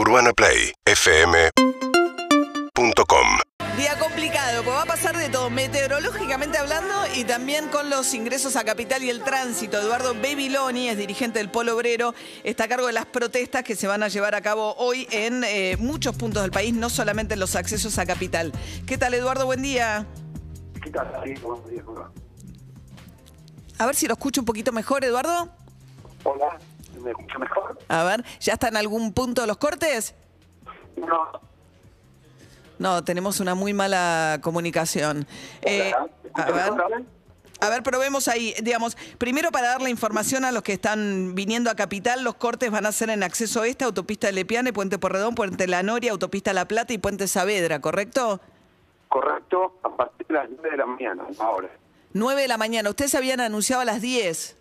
UrbanaPlayFM.com Día complicado, porque va a pasar de todo, meteorológicamente hablando y también con los ingresos a capital y el tránsito. Eduardo Babiloni es dirigente del Polo Obrero, está a cargo de las protestas que se van a llevar a cabo hoy en eh, muchos puntos del país, no solamente en los accesos a capital. ¿Qué tal, Eduardo? Buen día. ¿Qué tal? Sí, buenos días. A ver si lo escucho un poquito mejor, Eduardo. Hola, ¿me escucha mejor? A ver, ¿ya está en algún punto los cortes? No. No, tenemos una muy mala comunicación. Eh, Hola, ¿me escucha a ver. A ver, probemos ahí, digamos, primero para dar la información a los que están viniendo a Capital, los cortes van a ser en acceso este, autopista de Lepiane, Puente Porredón, Puente La Noria, autopista La Plata y Puente Saavedra, ¿correcto? Correcto, a partir de las 9 de la mañana, ahora. 9 de la mañana, ustedes habían anunciado a las 10.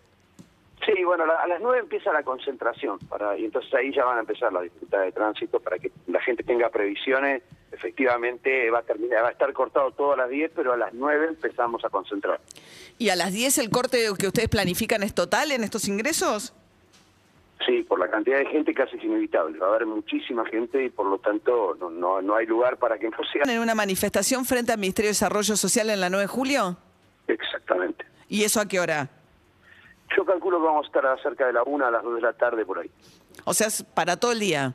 Sí, bueno, a las 9 empieza la concentración, para, y entonces ahí ya van a empezar las dificultades de tránsito para que la gente tenga previsiones. Efectivamente, va a, terminar, va a estar cortado todo a las 10, pero a las 9 empezamos a concentrar. ¿Y a las 10 el corte que ustedes planifican es total en estos ingresos? Sí, por la cantidad de gente casi es inevitable. Va a haber muchísima gente y por lo tanto no, no, no hay lugar para que no sea. ¿En una manifestación frente al Ministerio de Desarrollo Social en la 9 de julio? Exactamente. ¿Y eso a qué hora? Yo calculo que vamos a estar a cerca de la 1 a las 2 de la tarde por ahí. O sea, es para todo el día.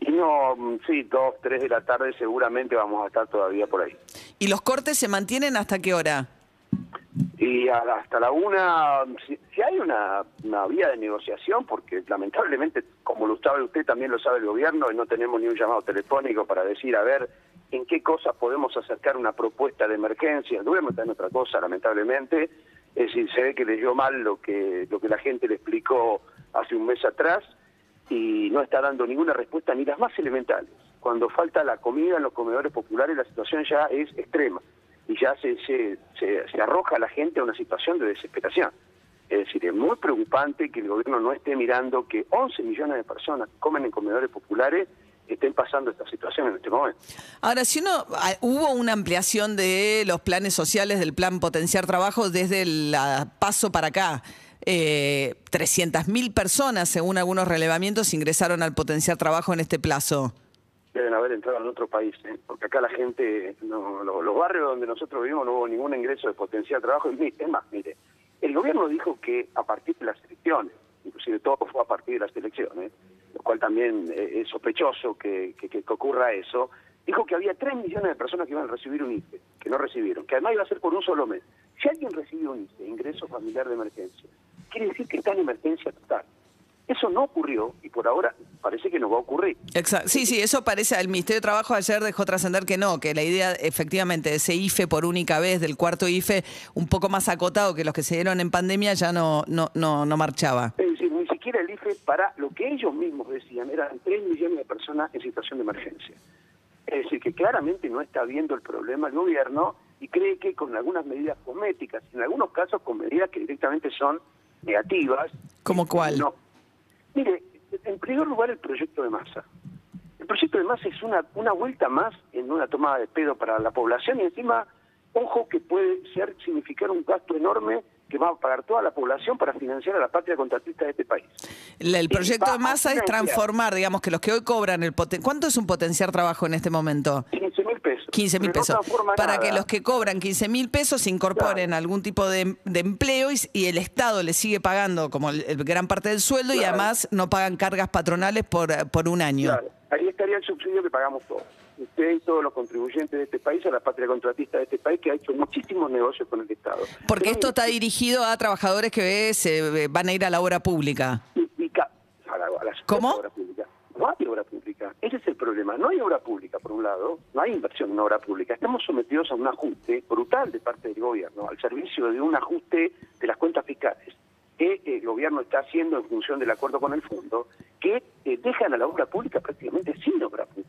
Y no, mm, sí, 2, 3 de la tarde seguramente vamos a estar todavía por ahí. ¿Y los cortes se mantienen hasta qué hora? Y hasta la 1, si, si hay una, una vía de negociación, porque lamentablemente, como lo sabe usted, también lo sabe el gobierno, y no tenemos ni un llamado telefónico para decir, a ver, en qué cosas podemos acercar una propuesta de emergencia. El gobierno está en otra cosa, lamentablemente. Es decir, se ve que leyó mal lo que, lo que la gente le explicó hace un mes atrás y no está dando ninguna respuesta ni las más elementales. Cuando falta la comida en los comedores populares, la situación ya es extrema y ya se, se, se, arroja a la gente a una situación de desesperación. Es decir, es muy preocupante que el gobierno no esté mirando que 11 millones de personas comen en comedores populares estén pasando esta situación en este momento. Ahora, si uno ah, hubo una ampliación de los planes sociales del plan Potenciar Trabajo desde el ah, paso para acá. Eh, 300.000 personas, según algunos relevamientos, ingresaron al Potenciar Trabajo en este plazo. Deben haber entrado en otro país, ¿eh? porque acá la gente, no, lo- los barrios donde nosotros vivimos no hubo ningún ingreso de potencial trabajo. Es más, mire, el gobierno dijo que a partir de las elecciones, inclusive todo fue a partir de las elecciones, cual también eh, es sospechoso que, que- que ocurra eso, dijo que había 3 millones de personas que iban a recibir un IFE, que no recibieron, que además iba a ser por un solo mes. Si alguien recibió un IFE, ingreso familiar de emergencia, quiere decir que está en emergencia total. Eso no ocurrió y por ahora parece que no va a ocurrir. Exacto. Sí, sí, eso parece. El Ministerio de Trabajo ayer dejó trascender que no, que la idea efectivamente de ese IFE por única vez, del cuarto IFE, un poco más acotado que los que se dieron en pandemia, ya no, no, no, no marchaba. Es para lo que ellos mismos decían, eran 3 millones de personas en situación de emergencia. Es decir, que claramente no está viendo el problema el gobierno y cree que con algunas medidas cosméticas, en algunos casos con medidas que directamente son negativas. ¿Cómo cuál? No. Mire, en primer lugar el proyecto de masa. El proyecto de masa es una, una vuelta más en una tomada de pedo para la población y encima, ojo que puede ser significar un gasto enorme que va a pagar toda la población para financiar a la patria contratista de este país. La- El proyecto de masa es transformar, digamos, que los que hoy cobran el poten ¿Cuánto es un potenciar trabajo en este momento? 15 mil pesos. 15 mil no pesos. Para nada. que los que cobran 15 mil pesos se incorporen a algún tipo de, de empleo y, y el Estado les sigue pagando como el, el gran parte del sueldo y Claro. además no pagan cargas patronales por, por un año. Claro, ahí estaría el subsidio que pagamos todos. Usted y todos los contribuyentes de este país, a la patria contratista de este país, que ha hecho muchísimos negocios con el Estado. Porque Pero esto está dirigido a trabajadores que eh, se eh, van a ir a la obra pública. y- y a la- a la ¿Cómo? obra pública. No hay obra pública. Ese es el problema. No hay obra pública, por un lado. No hay inversión en obra pública. Estamos sometidos a un ajuste brutal de parte del gobierno, al servicio de un ajuste de las cuentas fiscales que el gobierno está haciendo en función del acuerdo con el fondo, que eh, dejan a la obra pública prácticamente sin obra pública.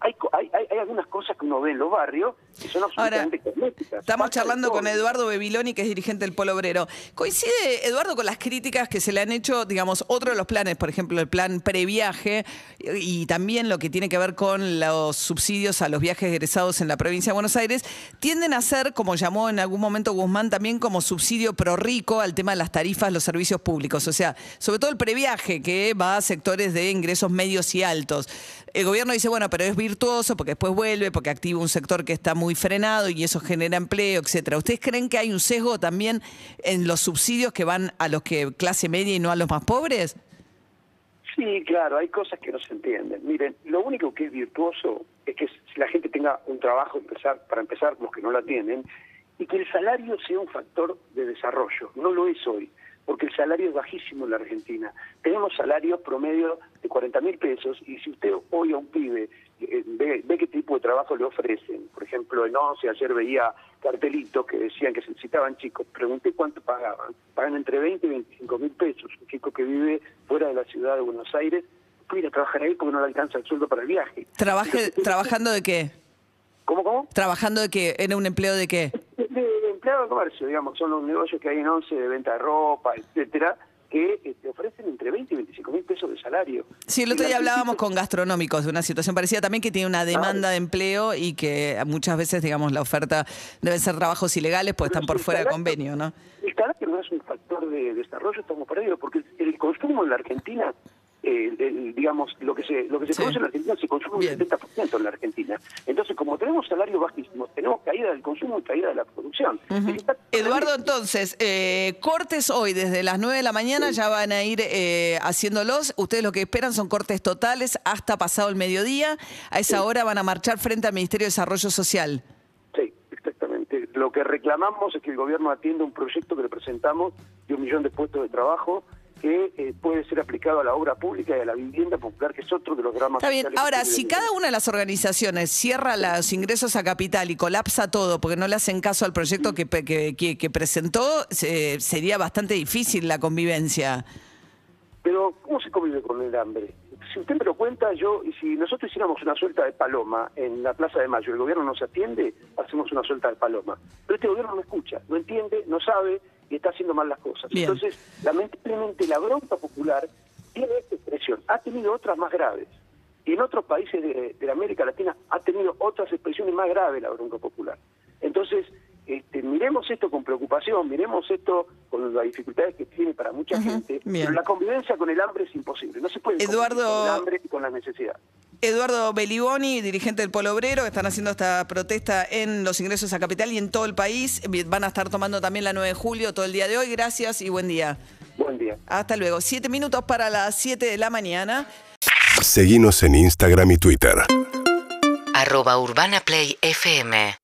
Hay, hay, hay, algunas cosas que uno ve en los barrios que son absolutamente cosméticas. Estamos charlando con Eduardo Bebiloni, que es dirigente del Polo Obrero. ¿Coincide, Eduardo, con las críticas que se le han hecho, digamos, otro de los planes, por ejemplo, el plan previaje y también lo que tiene que ver con los subsidios a los viajes egresados en la provincia de Buenos Aires, tienden a ser, como llamó en algún momento Guzmán, también como subsidio pro rico al tema de las tarifas, los servicios públicos. O sea, sobre todo el previaje, que va a sectores de de ingresos medios y altos. El gobierno dice, bueno, pero es virtuoso porque después vuelve, porque activa un sector que está muy frenado y eso genera empleo, etcétera. ¿Ustedes creen que hay un sesgo también en los subsidios que van a los que clase media y no a los más pobres? Sí, claro, hay cosas que no se entienden. Miren, lo único que es virtuoso es que si la gente tenga un trabajo empezar, para empezar, los que no la tienen, y que el salario sea un factor de desarrollo. No lo es hoy, porque el salario es bajísimo en la Argentina. Tenemos salarios promedio de 40 mil pesos, y si usted hoy a un pibe eh, ve, ve, qué tipo de trabajo le ofrecen, por ejemplo, en ONCE ayer veía cartelitos que decían que se necesitaban chicos, pregunté cuánto pagaban, pagan entre 20 y 25 mil pesos, un chico que vive fuera de la ciudad de Buenos Aires, puede ir a trabajar ahí porque no le alcanza el sueldo para el viaje. Trabaje, ¿Trabajando de qué? ¿Cómo, cómo? ¿Trabajando de qué? ¿Era un empleo de qué? De, de comercio, digamos, son los negocios que hay en ONCE de venta de ropa, etcétera, que te este, ofrecen entre 20 y 25 mil pesos de salario. Sí, el otro día hablábamos con gastronómicos de una situación parecida también que tiene una demanda de empleo y que muchas veces, digamos, la oferta debe ser trabajos ilegales pues están por fuera de convenio, ¿no? El salario no es un factor de desarrollo, estamos ello, porque el consumo en la Argentina eh, digamos, lo que se lo que se produce en la Argentina se consume un 70% en la Argentina. Entonces, como tenemos salarios bajísimos, tenemos caída del consumo y caída de la producción. Eduardo, entonces, eh, cortes hoy desde las 9 de la mañana ya van a ir eh, haciéndolos. Ustedes lo que esperan son cortes totales hasta pasado el mediodía. A esa hora van a marchar frente al Ministerio de Desarrollo Social. Sí, exactamente. Lo que reclamamos es que el gobierno atienda un proyecto que le presentamos de un millón de puestos de trabajo que eh, puede ser aplicado a la obra pública y a la vivienda popular, que es otro de los dramas. Está bien, ahora, si cada una de las organizaciones cierra los ingresos a capital y colapsa todo porque no le hacen caso al proyecto que, que, que, presentó, sería bastante difícil la convivencia. Pero, ¿cómo se convive con el hambre? Si usted me lo cuenta, yo, y si nosotros hiciéramos una suelta de paloma en la Plaza de Mayo, el gobierno nos atiende, hacemos una suelta de paloma. Pero este gobierno no escucha, no entiende, no sabe, y está haciendo mal las cosas. Entonces, lamentablemente, la bronca popular tiene esta expresión. Ha tenido otras más graves. Y en otros países de, la América Latina ha tenido otras expresiones más graves la bronca popular. Entonces, este, miremos esto con preocupación, miremos esto con las dificultades que tiene para mucha gente, pero la convivencia con el hambre es imposible. No se puede Eduardo... con el hambre y con la necesidad. Eduardo Beliboni, dirigente del Polo Obrero, que están haciendo esta protesta en los ingresos a capital y en todo el país. Van a estar tomando también la 9 de julio todo el día de hoy. Gracias y buen día. Buen día. Hasta luego. Siete minutos para las siete de la mañana. Seguimos en Instagram y Twitter. Arroba Urbana Play FM.